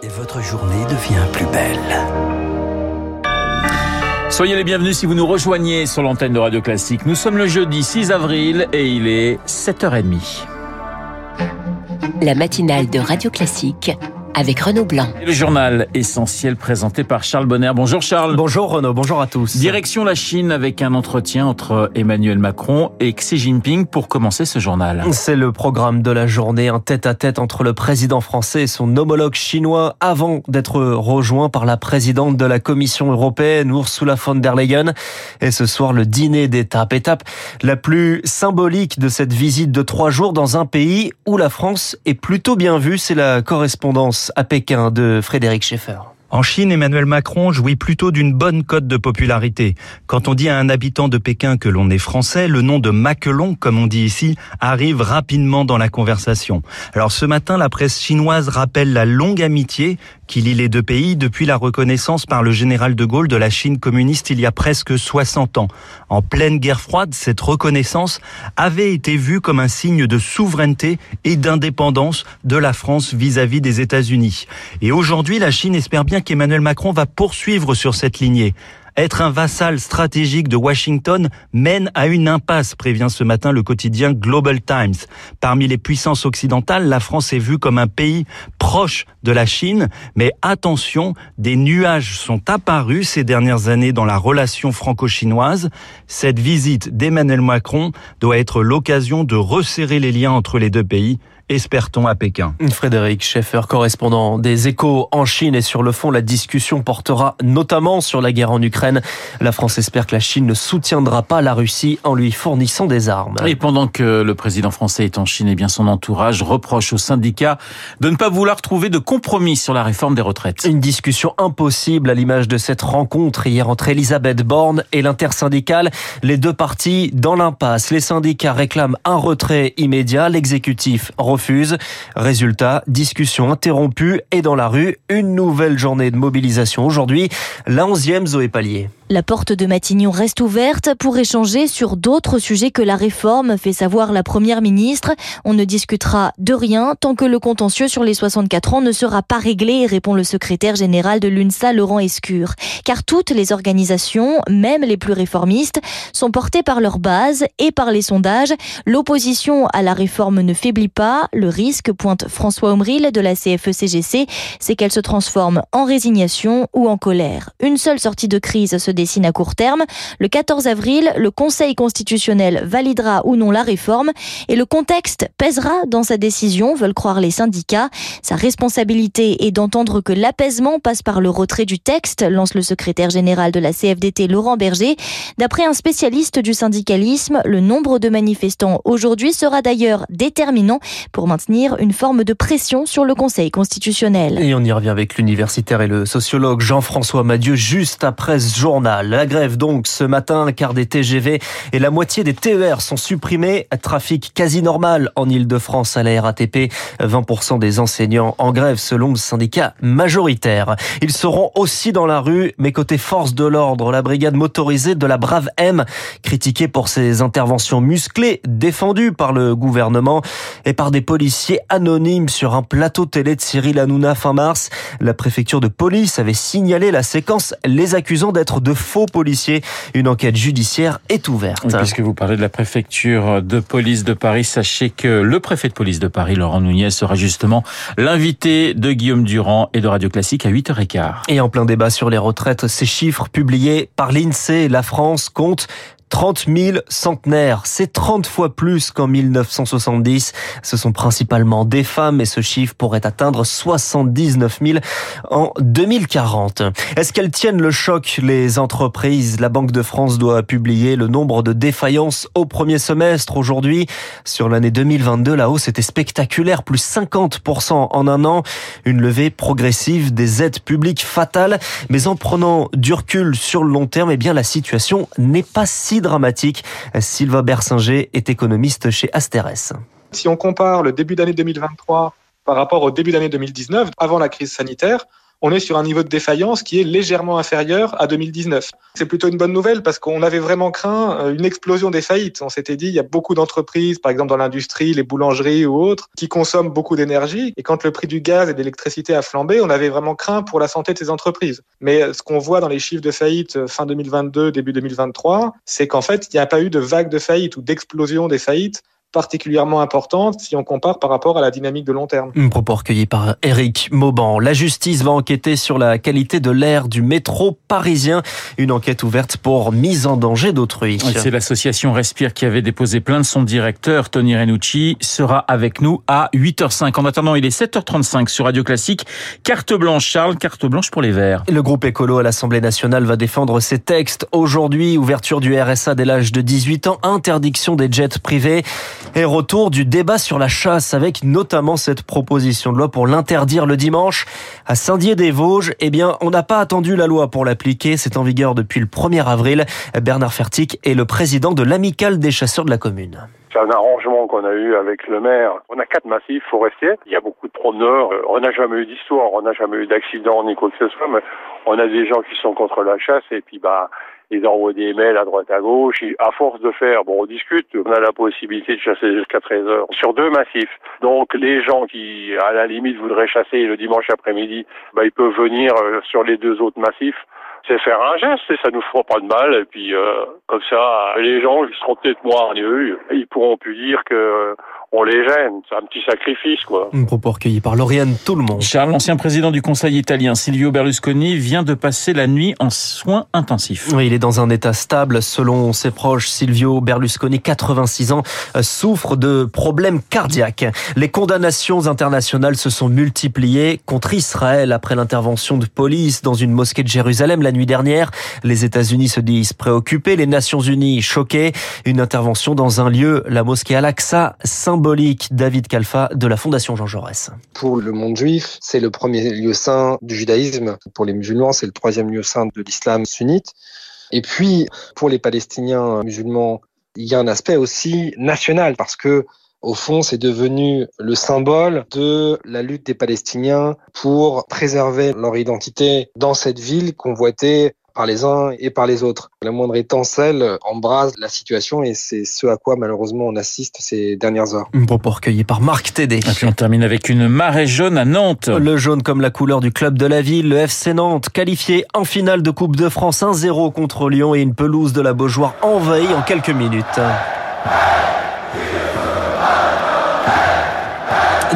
Et votre journée devient plus belle. Soyez les bienvenus si vous nous rejoignez sur l'antenne de Radio Classique. Nous sommes le jeudi 6 avril et il est 7h30. La matinale de Radio Classique avec Renaud Blanc. Et le journal essentiel présenté par Charles Bonner. Bonjour Charles. Bonjour Renaud, bonjour à tous. Direction la Chine avec un entretien entre Emmanuel Macron et Xi Jinping pour commencer ce journal. C'est le programme de la journée, un tête-à-tête entre le président français et son homologue chinois avant d'être rejoint par la présidente de la Commission européenne, Ursula von der Leyen. Et ce soir, le dîner d'étape. Étape la plus symbolique de cette visite de trois jours dans un pays où la France est plutôt bien vue. C'est la correspondance à Pékin de Frédéric Schaeffer. En Chine, Emmanuel Macron jouit plutôt d'une bonne cote de popularité. Quand on dit à un habitant de Pékin que l'on est français, le nom de Maquelon, comme on dit ici, arrive rapidement dans la conversation. Alors ce matin, la presse chinoise rappelle la longue amitié qui lie les deux pays depuis la reconnaissance par le général de Gaulle de la Chine communiste il y a presque 60 ans. En pleine guerre froide, cette reconnaissance avait été vue comme un signe de souveraineté et d'indépendance de la France vis-à-vis -vis des États-Unis. Et aujourd'hui, la Chine espère bien qu'Emmanuel Macron va poursuivre sur cette lignée. Être un vassal stratégique de Washington mène à une impasse, prévient ce matin le quotidien Global Times. Parmi les puissances occidentales, la France est vue comme un pays proche de la Chine, mais attention, des nuages sont apparus ces dernières années dans la relation franco-chinoise. Cette visite d'Emmanuel Macron doit être l'occasion de resserrer les liens entre les deux pays espère-t-on à Pékin? Frédéric Schaeffer, correspondant des échos en Chine et sur le fond, la discussion portera notamment sur la guerre en Ukraine. La France espère que la Chine ne soutiendra pas la Russie en lui fournissant des armes. Et pendant que le président français est en Chine, et eh bien son entourage reproche aux syndicats de ne pas vouloir trouver de compromis sur la réforme des retraites. Une discussion impossible à l'image de cette rencontre hier entre Elisabeth Borne et l'intersyndicale. Les deux parties dans l'impasse. Les syndicats réclament un retrait immédiat. L'exécutif refuse. Résultat, discussion interrompue et dans la rue, une nouvelle journée de mobilisation aujourd'hui, la 11e Zoé Pallier. La porte de Matignon reste ouverte pour échanger sur d'autres sujets que la réforme, fait savoir la première ministre. On ne discutera de rien tant que le contentieux sur les 64 ans ne sera pas réglé, répond le secrétaire général de l'UNSA, Laurent Escure. Car toutes les organisations, même les plus réformistes, sont portées par leur base et par les sondages. L'opposition à la réforme ne faiblit pas. Le risque, pointe François Omril de la CFE-CGC, c'est qu'elle se transforme en résignation ou en colère. Une seule sortie de crise se dessine à court terme. Le 14 avril, le Conseil constitutionnel validera ou non la réforme et le contexte pèsera dans sa décision, veulent croire les syndicats. Sa responsabilité est d'entendre que l'apaisement passe par le retrait du texte, lance le secrétaire général de la CFDT Laurent Berger. D'après un spécialiste du syndicalisme, le nombre de manifestants aujourd'hui sera d'ailleurs déterminant pour maintenir une forme de pression sur le Conseil constitutionnel. Et on y revient avec l'universitaire et le sociologue Jean-François Madieu juste après ce journal. La grève donc ce matin, car des TGV et la moitié des TER sont supprimés. Trafic quasi normal en Ile-de-France à la RATP. 20% des enseignants en grève selon le syndicat majoritaire. Ils seront aussi dans la rue, mais côté force de l'ordre, la brigade motorisée de la Brave M, critiquée pour ses interventions musclées, défendues par le gouvernement et par des policiers anonymes sur un plateau télé de Cyril Hanouna fin mars. La préfecture de police avait signalé la séquence les accusant d'être de faux policiers. Une enquête judiciaire est ouverte. puisque vous parlez de la préfecture de police de Paris, sachez que le préfet de police de Paris, Laurent Nouniez, sera justement l'invité de Guillaume Durand et de Radio Classique à 8h15. Et en plein débat sur les retraites, ces chiffres publiés par l'INSEE, la France compte 30 000 centenaires. C'est 30 fois plus qu'en 1970. Ce sont principalement des femmes et ce chiffre pourrait atteindre 79 000 en 2040. Est-ce qu'elles tiennent le choc, les entreprises? La Banque de France doit publier le nombre de défaillances au premier semestre aujourd'hui. Sur l'année 2022, la hausse était spectaculaire, plus 50% en un an. Une levée progressive des aides publiques fatales. Mais en prenant du recul sur le long terme, eh bien, la situation n'est pas si dramatique. Sylvain Bersinger est économiste chez Asterès. Si on compare le début d'année 2023 par rapport au début d'année 2019, avant la crise sanitaire, on est sur un niveau de défaillance qui est légèrement inférieur à 2019. C'est plutôt une bonne nouvelle parce qu'on avait vraiment craint euh, une explosion des faillites. On s'était dit, il y a beaucoup d'entreprises, par exemple dans l'industrie, les boulangeries ou autres, qui consomment beaucoup d'énergie. Et quand le prix du gaz et de l'électricité a flambé, on avait vraiment craint pour la santé de ces entreprises. Mais euh, ce qu'on voit dans les chiffres de faillite euh, fin 2022, début 2023, c'est qu'en fait, il n'y a pas eu de vague de faillite ou d'explosion des faillites particulièrement importante si on compare par rapport à la dynamique de long terme. Un propos recueilli par Eric Mauban. La justice va enquêter sur la qualité de l'air du métro parisien. Une enquête ouverte pour mise en danger d'autrui. C'est l'association Respire qui avait déposé plainte. Son directeur, Tony Renucci, sera avec nous à 8h05. En attendant, il est 7h35 sur Radio Classique. Carte blanche, Charles, carte blanche pour les Verts. Le groupe écolo à l'Assemblée nationale va défendre ses textes. Aujourd'hui, ouverture du RSA dès l'âge de 18 ans, interdiction des jets privés. Et retour du débat sur la chasse avec notamment cette proposition de loi pour l'interdire le dimanche à Saint-Dié-des-Vosges. Eh bien, on n'a pas attendu la loi pour l'appliquer. C'est en vigueur depuis le 1er avril. Bernard Fertic est le président de l'amicale des chasseurs de la commune. C'est un arrangement qu'on a eu avec le maire. On a quatre massifs forestiers. Il y a beaucoup de promeneurs. On n'a jamais eu d'histoire. On n'a jamais eu d'accident ni quoi que ce soit. Mais on a des gens qui sont contre la chasse et puis bah ils envoient des mails à droite à gauche. à force de faire, bon, on discute, on a la possibilité de chasser jusqu'à 13 heures sur deux massifs. Donc les gens qui, à la limite, voudraient chasser le dimanche après-midi, bah, ils peuvent venir euh, sur les deux autres massifs c'est faire un geste et ça nous fera pas de mal. Et puis euh, comme ça, les gens ils seront peut-être moins eux, ils pourront plus dire que on les gêne. C'est un petit sacrifice, quoi. Un propos recueilli par Lauriane Tout le monde. Charles, l'ancien président du Conseil italien, Silvio Berlusconi, vient de passer la nuit en soins intensifs. Oui, il est dans un état stable. Selon ses proches, Silvio Berlusconi, 86 ans, souffre de problèmes cardiaques. Les condamnations internationales se sont multipliées contre Israël après l'intervention de police dans une mosquée de Jérusalem la nuit dernière. Les États-Unis se disent préoccupés, les Nations Unies choquées. Une intervention dans un lieu, la mosquée Al-Aqsa, symbolique. David Kalfa de la Fondation Jean Jaurès. Pour le monde juif, c'est le premier lieu saint du judaïsme. Pour les musulmans, c'est le troisième lieu saint de l'islam sunnite. Et puis, pour les Palestiniens musulmans, il y a un aspect aussi national parce que au fond, c'est devenu le symbole de la lutte des Palestiniens pour préserver leur identité dans cette ville convoitée par les uns et par les autres. La moindre étincelle embrase la situation et c'est ce à quoi malheureusement on assiste ces dernières heures. Un propos recueilli par Marc Tédé. Et puis on termine avec une marée jaune à Nantes. Le jaune comme la couleur du club de la ville, le FC Nantes qualifié en finale de Coupe de France 1-0 contre Lyon et une pelouse de la Beaujoire envahie en quelques minutes.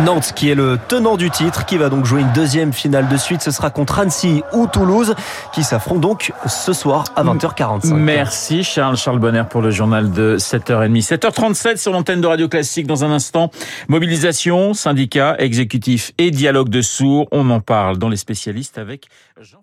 Nantes qui est le tenant du titre, qui va donc jouer une deuxième finale de suite. Ce sera contre Annecy ou Toulouse, qui s'affrontent donc ce soir à 20h45. Merci Charles, Charles Bonner pour le journal de 7h30. 7h37 sur l'antenne de Radio Classique. Dans un instant, mobilisation, syndicats, exécutifs et dialogue de sourds. On en parle dans les spécialistes avec Jean